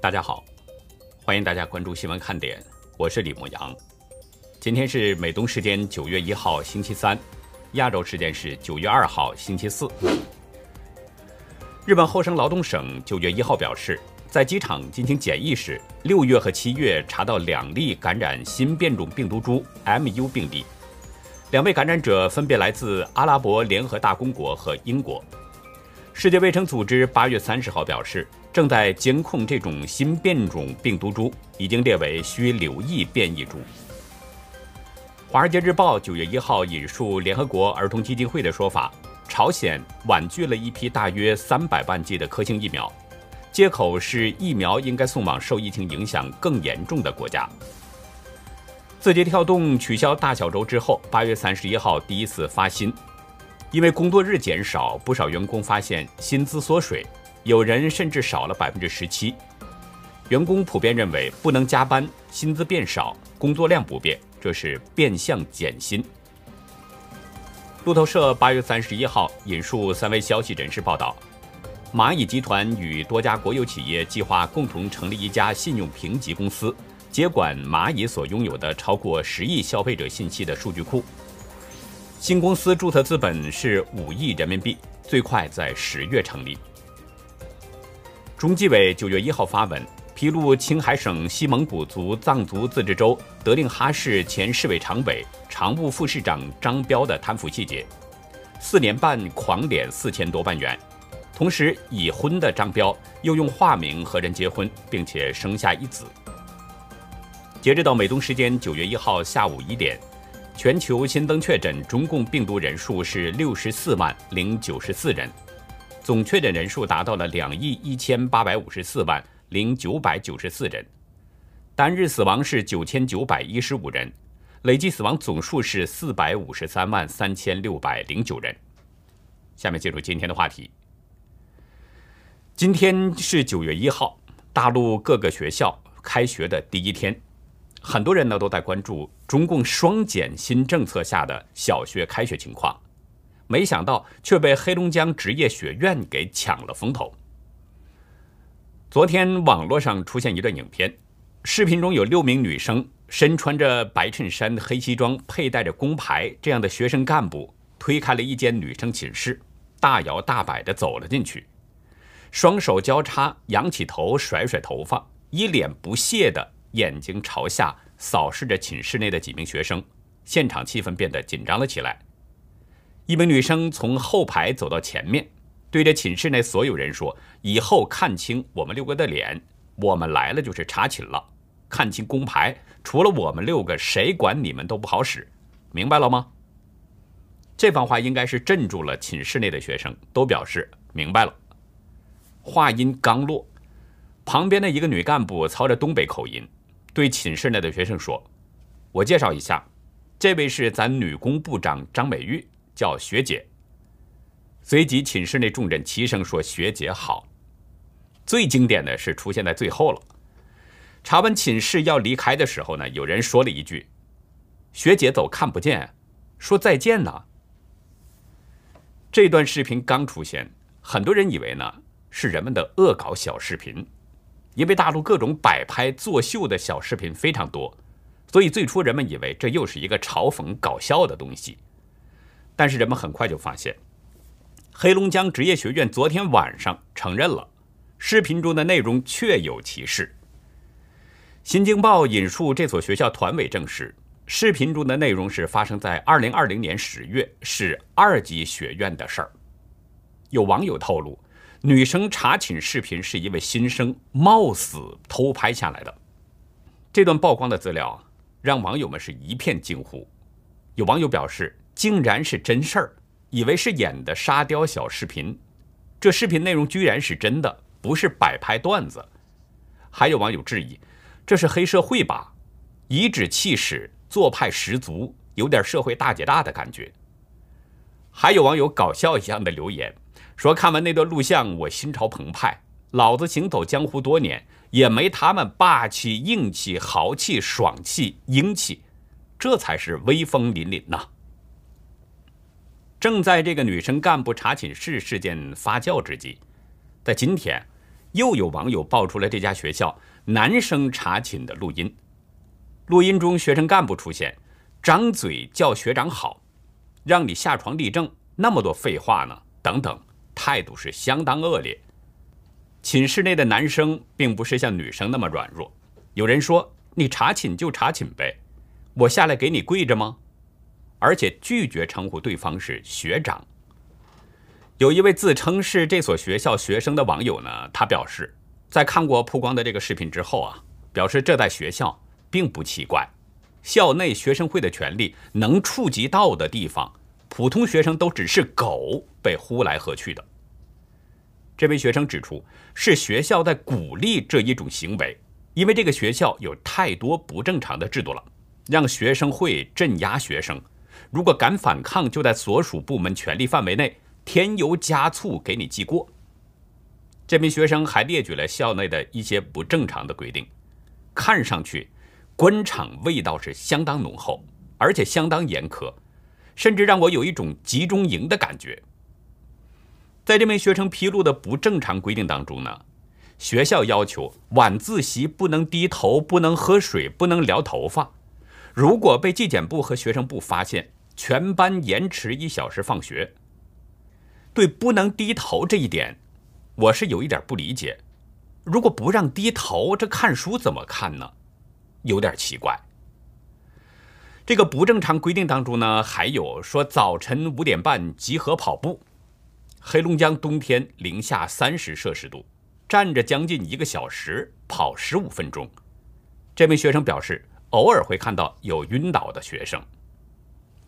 大家好，欢迎大家关注新闻看点，我是李牧阳。今天是美东时间九月一号星期三，亚洲时间是九月二号星期四。日本厚生劳动省九月一号表示，在机场进行检疫时，六月和七月查到两例感染新变种病毒株 MU 病例，两位感染者分别来自阿拉伯联合大公国和英国。世界卫生组织八月三十号表示，正在监控这种新变种病毒株，已经列为需留意变异株。《华尔街日报》九月一号引述联合国儿童基金会的说法，朝鲜婉拒了一批大约三百万剂的科兴疫苗，借口是疫苗应该送往受疫情影响更严重的国家。字节跳动取消大小周之后，八月三十一号第一次发薪，因为工作日减少，不少员工发现薪资缩水，有人甚至少了百分之十七。员工普遍认为，不能加班，薪资变少，工作量不变。这是变相减薪。路透社八月三十一号引述三位消息人士报道，蚂蚁集团与多家国有企业计划共同成立一家信用评级公司，接管蚂蚁所拥有的超过十亿消费者信息的数据库。新公司注册资本是五亿人民币，最快在十月成立。中纪委九月一号发文。披露青海省西蒙古族藏族自治州德令哈市前市委常委、常务副市长张彪的贪腐细节，四年半狂敛四千多万元，同时已婚的张彪又用化名和人结婚，并且生下一子。截止到美东时间九月一号下午一点，全球新增确诊中共病毒人数是六十四万零九十四人，总确诊人数达到了两亿一千八百五十四万。零九百九十四人，单日死亡是九千九百一十五人，累计死亡总数是四百五十三万三千六百零九人。下面进入今天的话题。今天是九月一号，大陆各个学校开学的第一天，很多人呢都在关注中共双减新政策下的小学开学情况，没想到却被黑龙江职业学院给抢了风头。昨天网络上出现一段影片，视频中有六名女生身穿着白衬衫、黑西装，佩戴着工牌，这样的学生干部推开了一间女生寝室，大摇大摆地走了进去，双手交叉，仰起头，甩甩头发，一脸不屑的眼睛朝下扫视着寝室内的几名学生，现场气氛变得紧张了起来。一名女生从后排走到前面。对着寝室内所有人说：“以后看清我们六个的脸，我们来了就是查寝了。看清工牌，除了我们六个，谁管你们都不好使，明白了吗？”这番话应该是镇住了寝室内的学生，都表示明白了。话音刚落，旁边的一个女干部操着东北口音，对寝室内的学生说：“我介绍一下，这位是咱女工部长张美玉，叫学姐。”随即，寝室内众人齐声说：“学姐好。”最经典的是出现在最后了。查完寝室要离开的时候呢，有人说了一句：“学姐走看不见，说再见呢。”这段视频刚出现，很多人以为呢是人们的恶搞小视频，因为大陆各种摆拍作秀的小视频非常多，所以最初人们以为这又是一个嘲讽搞笑的东西。但是人们很快就发现。黑龙江职业学院昨天晚上承认了，视频中的内容确有其事。新京报引述这所学校团委证实，视频中的内容是发生在二零二零年十月，是二级学院的事儿。有网友透露，女生查寝视频是一位新生冒死偷拍下来的。这段曝光的资料让网友们是一片惊呼。有网友表示，竟然是真事儿。以为是演的沙雕小视频，这视频内容居然是真的，不是摆拍段子。还有网友质疑，这是黑社会吧？颐指气使，做派十足，有点社会大姐大的感觉。还有网友搞笑一样的留言，说看完那段录像，我心潮澎湃。老子行走江湖多年，也没他们霸气、硬气、豪气、爽气、英气，这才是威风凛凛呐！正在这个女生干部查寝室事件发酵之际，在今天，又有网友爆出了这家学校男生查寝的录音。录音中，学生干部出现，张嘴叫学长好，让你下床立正，那么多废话呢？等等，态度是相当恶劣。寝室内的男生并不是像女生那么软弱，有人说你查寝就查寝呗，我下来给你跪着吗？而且拒绝称呼对方是学长。有一位自称是这所学校学生的网友呢，他表示，在看过曝光的这个视频之后啊，表示这在学校并不奇怪，校内学生会的权利能触及到的地方，普通学生都只是狗被呼来喝去的。这位学生指出，是学校在鼓励这一种行为，因为这个学校有太多不正常的制度了，让学生会镇压学生，如果敢反抗，就在所属部门权力范围内添油加醋给你记过。这名学生还列举了校内的一些不正常的规定，看上去官场味道是相当浓厚，而且相当严苛，甚至让我有一种集中营的感觉。在这名学生披露的不正常规定当中呢，学校要求晚自习不能低头、不能喝水、不能撩头发。如果被纪检部和学生部发现，全班延迟一小时放学。对不能低头这一点，我是有一点不理解。如果不让低头，这看书怎么看呢？有点奇怪。这个不正常规定当中呢，还有说早晨五点半集合跑步。黑龙江冬天零下三十摄氏度，站着将近一个小时，跑十五分钟。这名学生表示，偶尔会看到有晕倒的学生。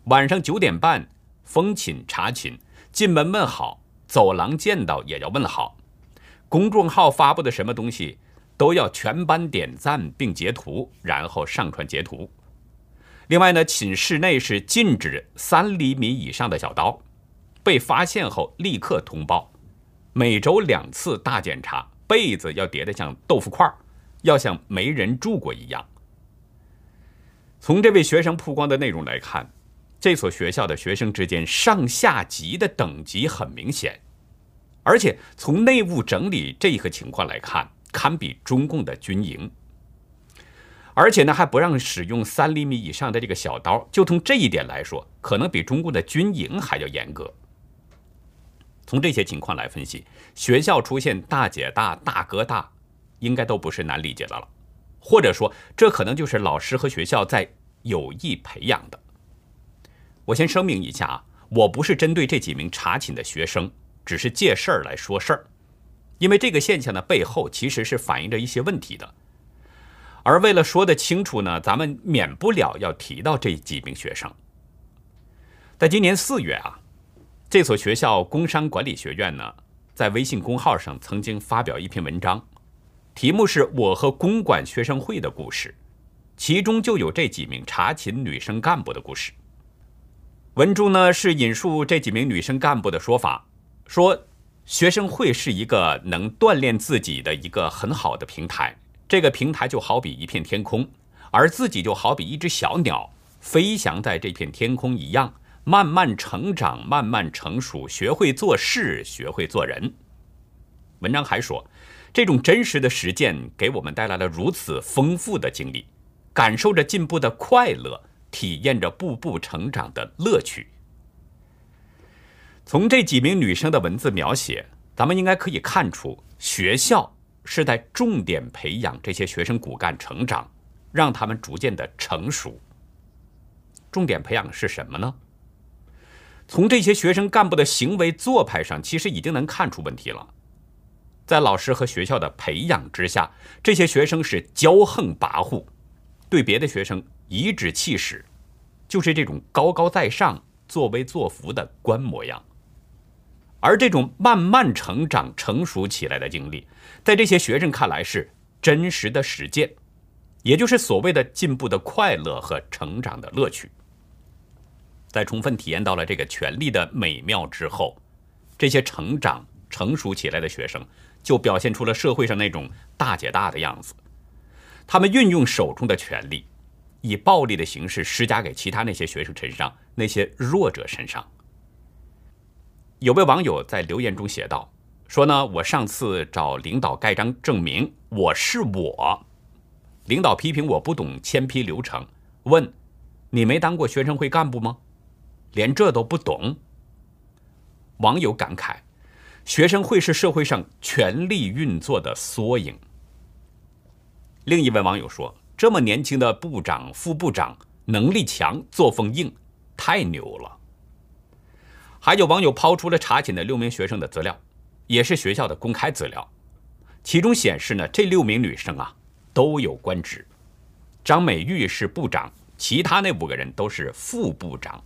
晚上九点半封寝查寝，进门问好，走廊见到也要问好。公众号发布的什么东西都要全班点赞并截图，然后上传截图。另外呢，寝室内是禁止三厘米以上的小刀。被发现后立刻通报，每周两次大检查，被子要叠得像豆腐块要像没人住过一样。从这位学生曝光的内容来看，这所学校的学生之间上下级的等级很明显，而且从内务整理这一个情况来看，堪比中共的军营。而且呢，还不让使用三厘米以上的这个小刀，就从这一点来说，可能比中共的军营还要严格。从这些情况来分析，学校出现大姐大、大哥大，应该都不是难理解的了。或者说，这可能就是老师和学校在有意培养的。我先声明一下啊，我不是针对这几名查寝的学生，只是借事儿来说事儿。因为这个现象的背后其实是反映着一些问题的。而为了说得清楚呢，咱们免不了要提到这几名学生。在今年四月啊。这所学校工商管理学院呢，在微信公号上曾经发表一篇文章，题目是我和公管学生会的故事，其中就有这几名查寝女生干部的故事。文中呢是引述这几名女生干部的说法，说学生会是一个能锻炼自己的一个很好的平台，这个平台就好比一片天空，而自己就好比一只小鸟，飞翔在这片天空一样。慢慢成长，慢慢成熟，学会做事，学会做人。文章还说，这种真实的实践给我们带来了如此丰富的经历，感受着进步的快乐，体验着步步成长的乐趣。从这几名女生的文字描写，咱们应该可以看出，学校是在重点培养这些学生骨干成长，让他们逐渐的成熟。重点培养是什么呢？从这些学生干部的行为做派上，其实已经能看出问题了。在老师和学校的培养之下，这些学生是骄横跋扈，对别的学生颐指气使，就是这种高高在上、作威作福的官模样。而这种慢慢成长、成熟起来的经历，在这些学生看来是真实的实践，也就是所谓的进步的快乐和成长的乐趣。在充分体验到了这个权利的美妙之后，这些成长成熟起来的学生就表现出了社会上那种大姐大的样子。他们运用手中的权力，以暴力的形式施加给其他那些学生身上、那些弱者身上。有位网友在留言中写道：“说呢，我上次找领导盖章证明我是我，领导批评我不懂签批流程，问你没当过学生会干部吗？连这都不懂。网友感慨，学生会是社会上权力运作的缩影。另一位网友说，这么年轻的部长、副部长，能力强，作风硬，太牛了。还有网友抛出了查寝的六名学生的资料，也是学校的公开资料，其中显示呢，这六名女生啊都有官职，张美玉是部长，其他那五个人都是副部长。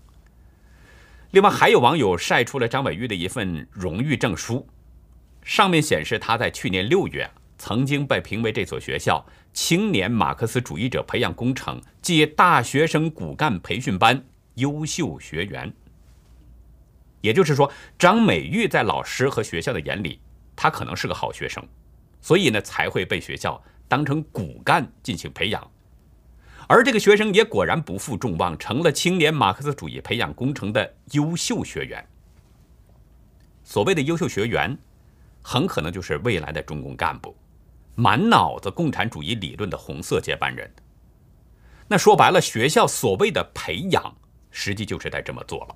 另外还有网友晒出了张美玉的一份荣誉证书，上面显示她在去年六月曾经被评为这所学校青年马克思主义者培养工程暨大学生骨干培训班优秀学员。也就是说，张美玉在老师和学校的眼里，她可能是个好学生，所以呢才会被学校当成骨干进行培养。而这个学生也果然不负众望，成了青年马克思主义培养工程的优秀学员。所谓的优秀学员，很可能就是未来的中共干部，满脑子共产主义理论的红色接班人。那说白了，学校所谓的培养，实际就是在这么做了。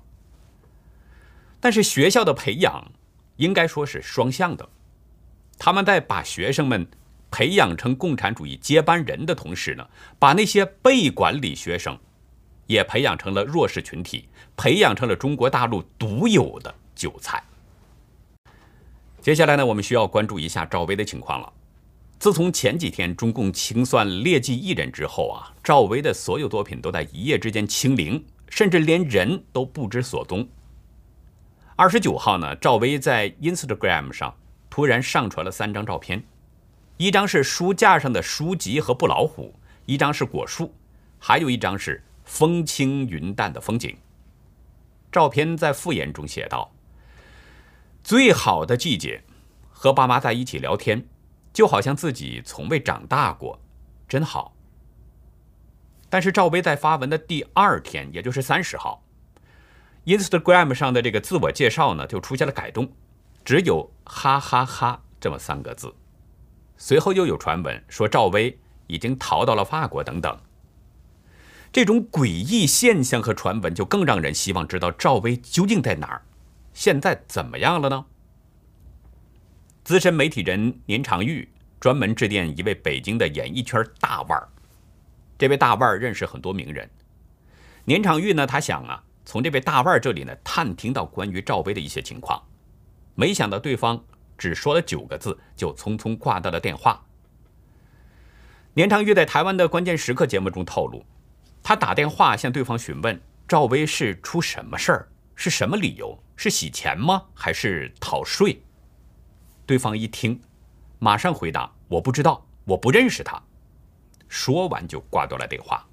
但是学校的培养应该说是双向的，他们在把学生们培养成共产主义接班人的同时呢，把那些被管理学生也培养成了弱势群体，培养成了中国大陆独有的韭菜。接下来呢，我们需要关注一下赵薇的情况了。自从前几天中共清算劣迹艺人之后啊，赵薇的所有作品都在一夜之间清零，甚至连人都不知所踪。二十九号呢，赵薇在 Instagram 上突然上传了三张照片，一张是书架上的书籍和布老虎，一张是果树，还有一张是风轻云淡的风景。照片在附言中写道：“最好的季节，和爸妈在一起聊天，就好像自己从未长大过，真好。”但是赵薇在发文的第二天，也就是三十号。Instagram 上的这个自我介绍呢，就出现了改动，只有“哈哈哈”这么三个字。随后又有传闻说赵薇已经逃到了法国等等。这种诡异现象和传闻，就更让人希望知道赵薇究竟在哪儿，现在怎么样了呢？资深媒体人年长玉专门致电一位北京的演艺圈大腕儿，这位大腕儿认识很多名人。年长玉呢，他想啊。从这位大腕儿这里呢，探听到关于赵薇的一些情况，没想到对方只说了九个字，就匆匆挂断了电话。年长玉在台湾的关键时刻节目中透露，他打电话向对方询问赵薇是出什么事儿，是什么理由，是洗钱吗，还是逃税？对方一听，马上回答：“我不知道，我不认识他。”说完就挂断了电话。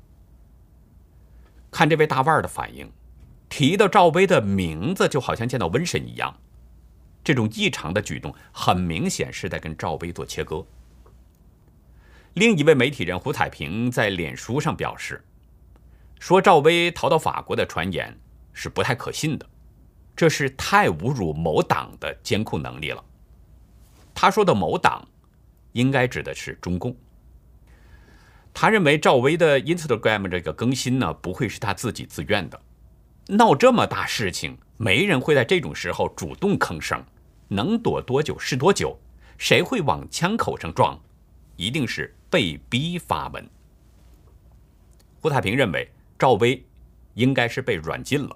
看这位大腕的反应。提到赵薇的名字，就好像见到瘟神一样。这种异常的举动，很明显是在跟赵薇做切割。另一位媒体人胡彩萍在脸书上表示，说赵薇逃到法国的传言是不太可信的，这是太侮辱某党的监控能力了。他说的某党，应该指的是中共。他认为赵薇的 Instagram 这个更新呢，不会是他自己自愿的。闹这么大事情，没人会在这种时候主动吭声，能躲多久是多久，谁会往枪口上撞？一定是被逼发文。胡太平认为赵薇应该是被软禁了，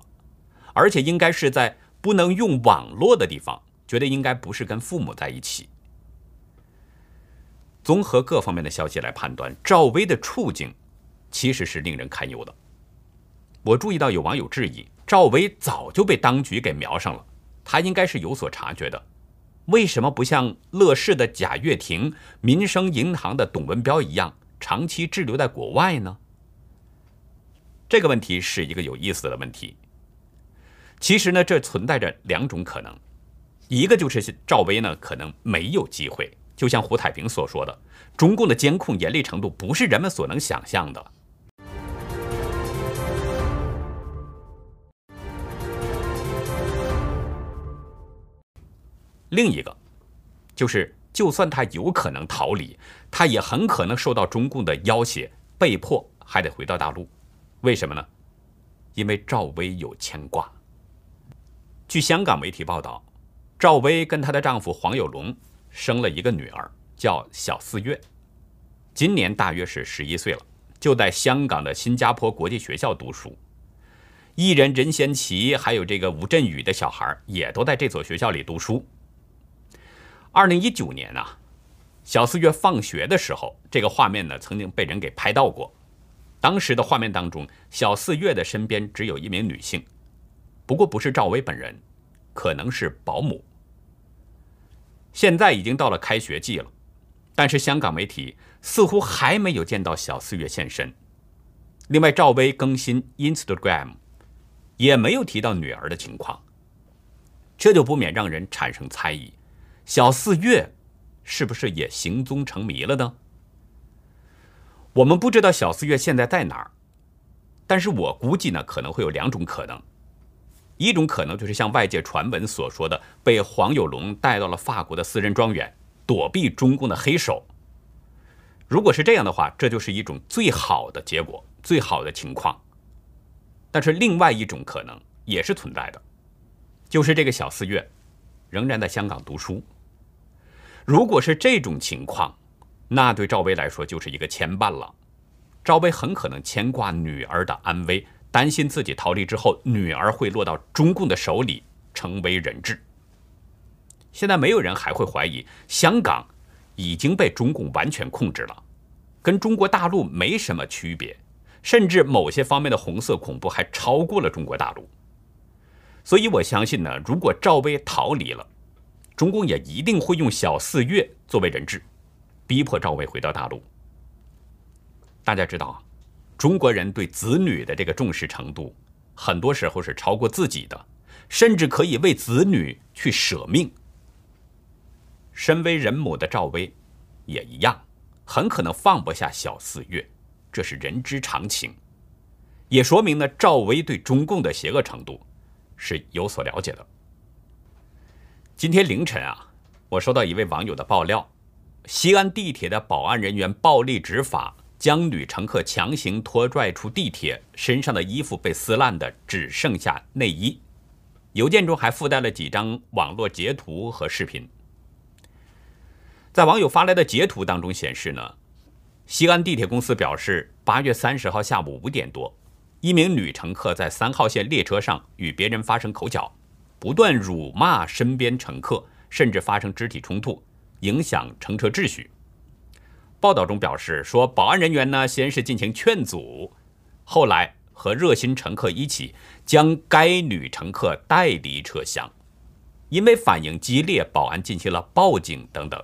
而且应该是在不能用网络的地方，觉得应该不是跟父母在一起。综合各方面的消息来判断，赵薇的处境其实是令人堪忧的。我注意到有网友质疑，赵薇早就被当局给瞄上了，他应该是有所察觉的，为什么不像乐视的贾跃亭、民生银行的董文标一样，长期滞留在国外呢？这个问题是一个有意思的问题。其实呢，这存在着两种可能，一个就是赵薇呢可能没有机会，就像胡太平所说的，中共的监控严厉程度不是人们所能想象的。另一个，就是就算他有可能逃离，他也很可能受到中共的要挟，被迫还得回到大陆。为什么呢？因为赵薇有牵挂。据香港媒体报道，赵薇跟她的丈夫黄有龙生了一个女儿，叫小四月，今年大约是十一岁了，就在香港的新加坡国际学校读书。艺人任贤齐还有这个吴镇宇的小孩也都在这所学校里读书。二零一九年啊，小四月放学的时候，这个画面呢曾经被人给拍到过。当时的画面当中，小四月的身边只有一名女性，不过不是赵薇本人，可能是保姆。现在已经到了开学季了，但是香港媒体似乎还没有见到小四月现身。另外，赵薇更新 Instagram。也没有提到女儿的情况，这就不免让人产生猜疑：小四月是不是也行踪成谜了呢？我们不知道小四月现在在哪儿，但是我估计呢，可能会有两种可能：一种可能就是像外界传闻所说的，被黄有龙带到了法国的私人庄园，躲避中共的黑手。如果是这样的话，这就是一种最好的结果，最好的情况。但是另外一种可能也是存在的，就是这个小四月仍然在香港读书。如果是这种情况，那对赵薇来说就是一个牵绊了。赵薇很可能牵挂女儿的安危，担心自己逃离之后，女儿会落到中共的手里，成为人质。现在没有人还会怀疑香港已经被中共完全控制了，跟中国大陆没什么区别。甚至某些方面的红色恐怖还超过了中国大陆，所以我相信呢，如果赵薇逃离了，中共也一定会用小四月作为人质，逼迫赵薇回到大陆。大家知道，中国人对子女的这个重视程度，很多时候是超过自己的，甚至可以为子女去舍命。身为人母的赵薇，也一样，很可能放不下小四月。这是人之常情，也说明呢，赵薇对中共的邪恶程度是有所了解的。今天凌晨啊，我收到一位网友的爆料：西安地铁的保安人员暴力执法，将女乘客强行拖拽出地铁，身上的衣服被撕烂的只剩下内衣。邮件中还附带了几张网络截图和视频。在网友发来的截图当中显示呢。西安地铁公司表示，八月三十号下午五点多，一名女乘客在三号线列车上与别人发生口角，不断辱骂身边乘客，甚至发生肢体冲突，影响乘车秩序。报道中表示说，保安人员呢先是进行劝阻，后来和热心乘客一起将该女乘客带离车厢，因为反应激烈，保安进行了报警等等。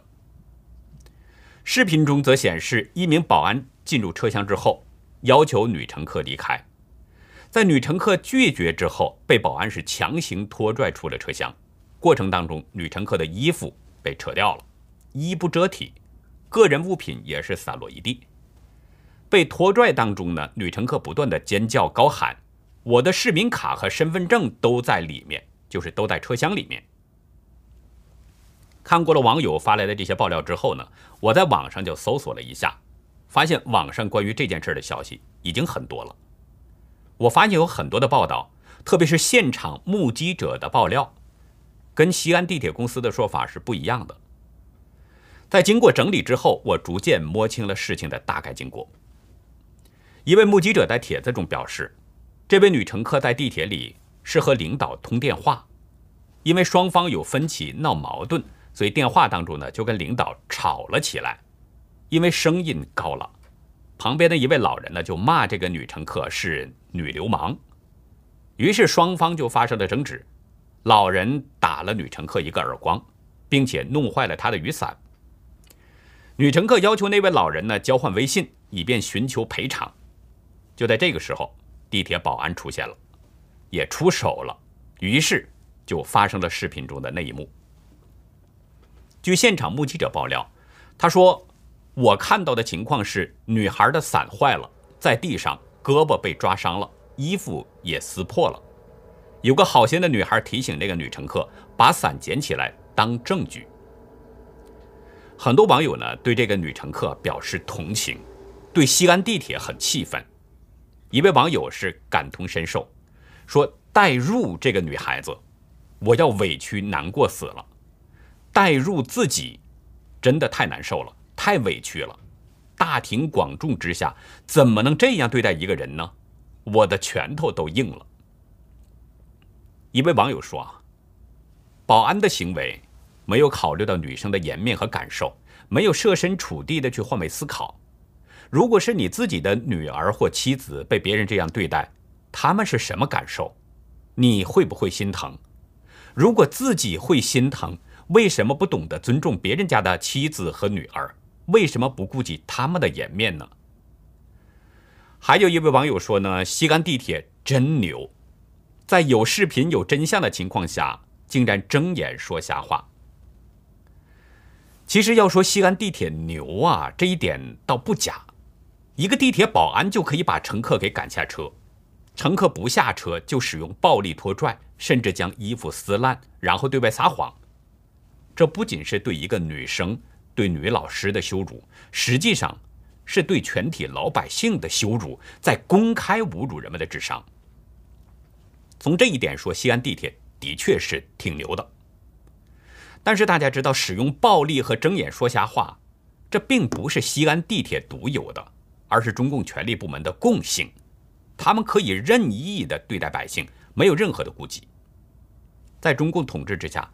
视频中则显示，一名保安进入车厢之后，要求女乘客离开。在女乘客拒绝之后，被保安是强行拖拽出了车厢。过程当中，女乘客的衣服被扯掉了，衣不遮体，个人物品也是散落一地。被拖拽当中呢，女乘客不断的尖叫高喊：“我的市民卡和身份证都在里面，就是都在车厢里面。”看过了网友发来的这些爆料之后呢，我在网上就搜索了一下，发现网上关于这件事的消息已经很多了。我发现有很多的报道，特别是现场目击者的爆料，跟西安地铁公司的说法是不一样的。在经过整理之后，我逐渐摸清了事情的大概经过。一位目击者在帖子中表示，这位女乘客在地铁里是和领导通电话，因为双方有分歧闹矛盾。所以电话当中呢，就跟领导吵了起来，因为声音高了，旁边的一位老人呢就骂这个女乘客是女流氓，于是双方就发生了争执，老人打了女乘客一个耳光，并且弄坏了她的雨伞。女乘客要求那位老人呢交换微信，以便寻求赔偿。就在这个时候，地铁保安出现了，也出手了，于是就发生了视频中的那一幕。据现场目击者爆料，他说：“我看到的情况是，女孩的伞坏了，在地上，胳膊被抓伤了，衣服也撕破了。有个好心的女孩提醒那个女乘客把伞捡起来当证据。很多网友呢对这个女乘客表示同情，对西安地铁很气愤。一位网友是感同身受，说代入这个女孩子，我要委屈难过死了。代入自己，真的太难受了，太委屈了。大庭广众之下，怎么能这样对待一个人呢？我的拳头都硬了。一位网友说啊，保安的行为没有考虑到女生的颜面和感受，没有设身处地的去换位思考。如果是你自己的女儿或妻子被别人这样对待，他们是什么感受？你会不会心疼？如果自己会心疼，为什么不懂得尊重别人家的妻子和女儿？为什么不顾及他们的颜面呢？还有一位网友说呢，西安地铁真牛，在有视频、有真相的情况下，竟然睁眼说瞎话。其实要说西安地铁牛啊，这一点倒不假。一个地铁保安就可以把乘客给赶下车，乘客不下车就使用暴力拖拽，甚至将衣服撕烂，然后对外撒谎。这不仅是对一个女生、对女老师的羞辱，实际上是对全体老百姓的羞辱，在公开侮辱人们的智商。从这一点说，西安地铁的确是挺牛的。但是大家知道，使用暴力和睁眼说瞎话，这并不是西安地铁独有的。而是中共权力部门的共性，他们可以任意的对待百姓，没有任何的顾忌。在中共统治之下，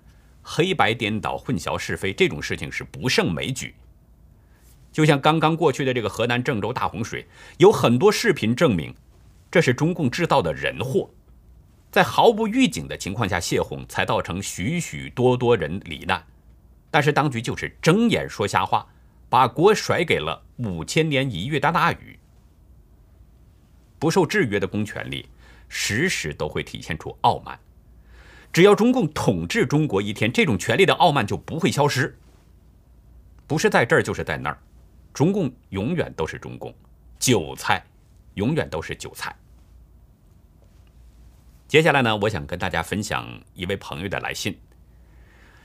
黑白颠倒、混淆是非这种事情是不胜枚举。就像刚刚过去的这个河南郑州大洪水，有很多视频证明，这是中共制造的人祸，在毫无预警的情况下泄洪，才造成许许多多人罹难。但是当局就是睁眼说瞎话。把锅甩给了五千年一遇的大雨。不受制约的公权力，时时都会体现出傲慢。只要中共统治中国一天，这种权力的傲慢就不会消失。不是在这儿，就是在那儿，中共永远都是中共，韭菜永远都是韭菜。接下来呢，我想跟大家分享一位朋友的来信。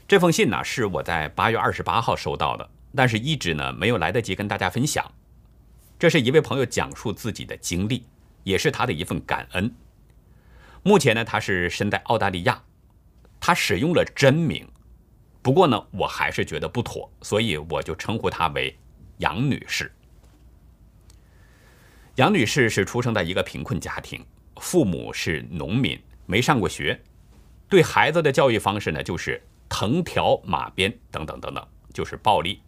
这封信呢，是我在八月二十八号收到的。但是，一直呢没有来得及跟大家分享。这是一位朋友讲述自己的经历，也是他的一份感恩。目前呢，他是身在澳大利亚，他使用了真名，不过呢，我还是觉得不妥，所以我就称呼他为杨女士。杨女士是出生在一个贫困家庭，父母是农民，没上过学，对孩子的教育方式呢，就是藤条、马鞭等等等等，就是暴力。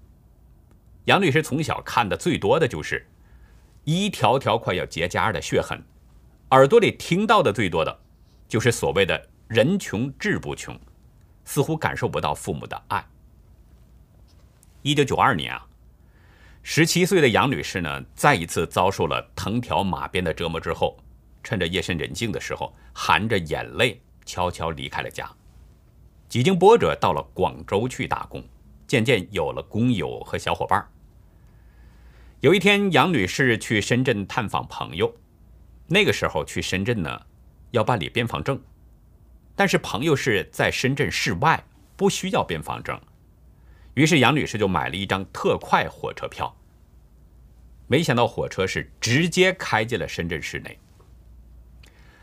杨女士从小看的最多的就是一条条快要结痂的血痕，耳朵里听到的最多的，就是所谓的“人穷志不穷”，似乎感受不到父母的爱。一九九二年啊，十七岁的杨女士呢，再一次遭受了藤条马鞭的折磨之后，趁着夜深人静的时候，含着眼泪悄悄离开了家，几经波折到了广州去打工。渐渐有了工友和小伙伴。有一天，杨女士去深圳探访朋友，那个时候去深圳呢，要办理边防证，但是朋友是在深圳市外，不需要边防证，于是杨女士就买了一张特快火车票。没想到火车是直接开进了深圳市内。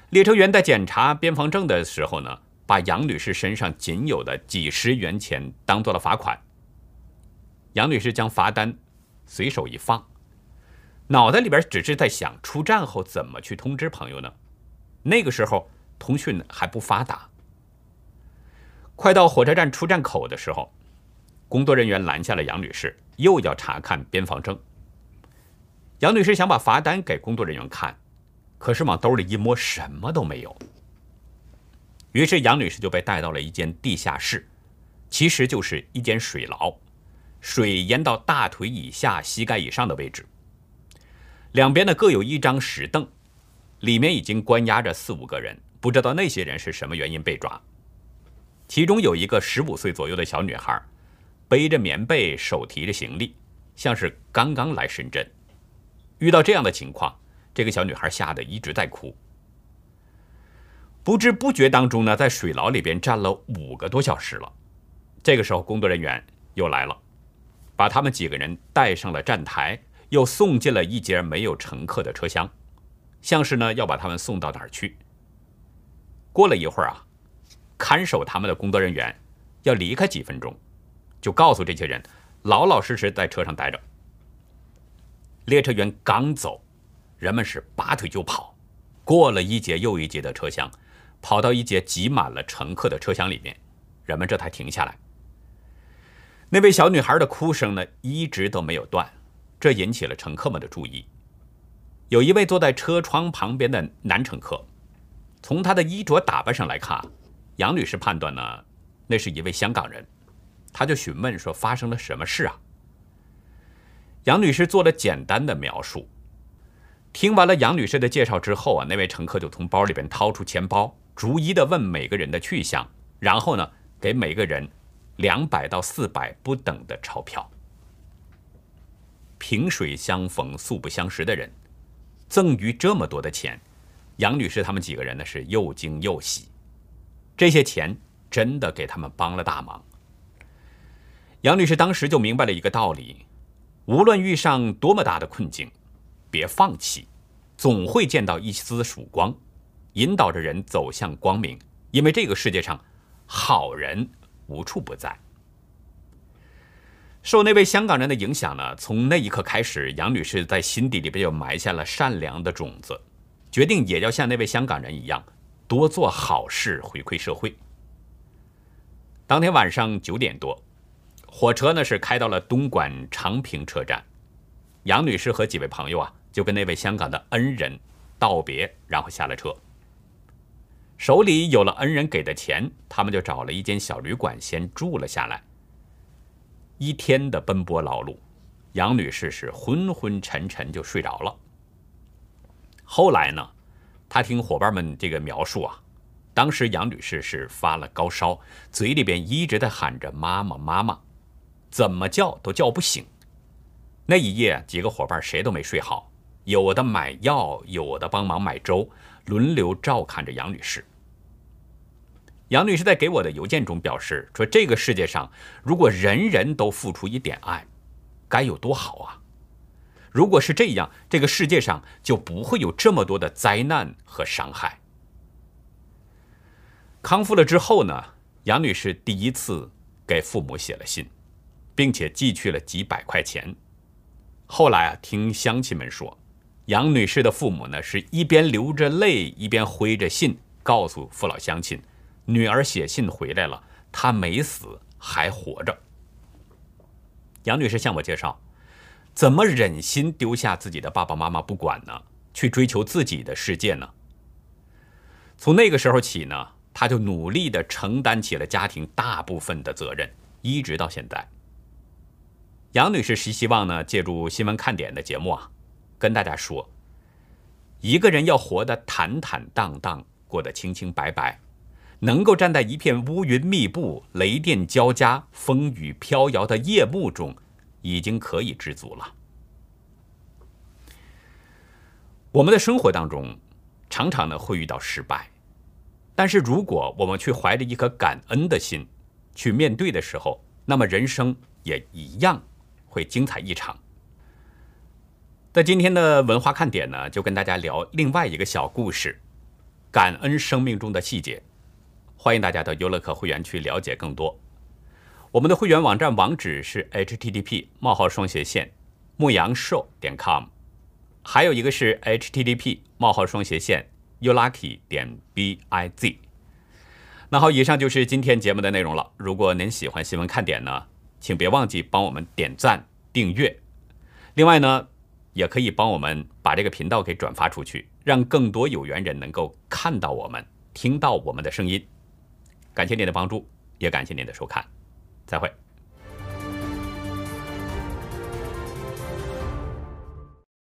列车员在检查边防证的时候呢，把杨女士身上仅有的几十元钱当做了罚款。杨女士将罚单随手一放，脑袋里边只是在想出站后怎么去通知朋友呢？那个时候通讯还不发达。快到火车站出站口的时候，工作人员拦下了杨女士，又要查看边防证。杨女士想把罚单给工作人员看，可是往兜里一摸，什么都没有。于是杨女士就被带到了一间地下室，其实就是一间水牢。水淹到大腿以下、膝盖以上的位置，两边呢各有一张石凳，里面已经关押着四五个人，不知道那些人是什么原因被抓。其中有一个十五岁左右的小女孩，背着棉被，手提着行李，像是刚刚来深圳。遇到这样的情况，这个小女孩吓得一直在哭。不知不觉当中呢，在水牢里边站了五个多小时了。这个时候，工作人员又来了。把他们几个人带上了站台，又送进了一节没有乘客的车厢，像是呢要把他们送到哪儿去。过了一会儿啊，看守他们的工作人员要离开几分钟，就告诉这些人老老实实在车上待着。列车员刚走，人们是拔腿就跑，过了一节又一节的车厢，跑到一节挤满了乘客的车厢里面，人们这才停下来。那位小女孩的哭声呢，一直都没有断，这引起了乘客们的注意。有一位坐在车窗旁边的男乘客。从她的衣着打扮上来看，杨女士判断呢，那是一位香港人。她就询问说：“发生了什么事啊？”杨女士做了简单的描述。听完了杨女士的介绍之后啊，那位乘客就从包里边掏出钱包，逐一的问每个人的去向，然后呢，给每个人两百到四百不等的钞票。萍水相逢，素不相识的人，赠予这么多的钱。杨女士他们几个人呢是又惊又喜，这些钱真的给他们帮了大忙。杨女士当时就明白了一个道理：无论遇上多么大的困境，别放弃，总会见到一丝曙光，引导着人走向光明。因为这个世界上，好人无处不在。受那位香港人的影响呢，从那一刻开始，杨女士在心底里边就埋下了善良的种子。决定也要像那位香港人一样，多做好事回馈社会。当天晚上九点多，火车呢是开到了东莞长平车站，杨女士和几位朋友啊就跟那位香港的恩人道别，然后下了车。手里有了恩人给的钱，他们就找了一间小旅馆先住了下来。一天的奔波劳碌，杨女士是昏昏沉沉就睡着了。后来呢，他听伙伴们这个描述啊，当时杨女士是发了高烧，嘴里边一直在喊着“妈妈，妈妈”，怎么叫都叫不醒。那一夜，几个伙伴谁都没睡好，有的买药，有的帮忙买粥，轮流照看着杨女士。杨女士在给我的邮件中表示说：“这个世界上，如果人人都付出一点爱，该有多好啊！”如果是这样，这个世界上就不会有这么多的灾难和伤害。康复了之后呢，杨女士第一次给父母写了信，并且寄去了几百块钱。后来啊，听乡亲们说，杨女士的父母呢是一边流着泪，一边挥着信，告诉父老乡亲，女儿写信回来了，她没死，还活着。杨女士向我介绍。怎么忍心丢下自己的爸爸妈妈不管呢？去追求自己的世界呢？从那个时候起呢，他就努力的承担起了家庭大部分的责任，一直到现在。杨女士是希望呢，借助新闻看点的节目啊，跟大家说，一个人要活得坦坦荡荡，过得清清白白，能够站在一片乌云密布、雷电交加、风雨飘摇的夜幕中。已经可以知足了。我们的生活当中，常常呢会遇到失败，但是如果我们去怀着一颗感恩的心去面对的时候，那么人生也一样会精彩异常。在今天的文化看点呢，就跟大家聊另外一个小故事，感恩生命中的细节。欢迎大家到优乐客会员去了解更多。我们的会员网站网址是 http: 冒号双斜线牧羊兽点 com，还有一个是 http: 冒号双斜线 youlucky 点 biz。那好，以上就是今天节目的内容了。如果您喜欢新闻看点呢，请别忘记帮我们点赞、订阅。另外呢，也可以帮我们把这个频道给转发出去，让更多有缘人能够看到我们、听到我们的声音。感谢您的帮助，也感谢您的收看。再会。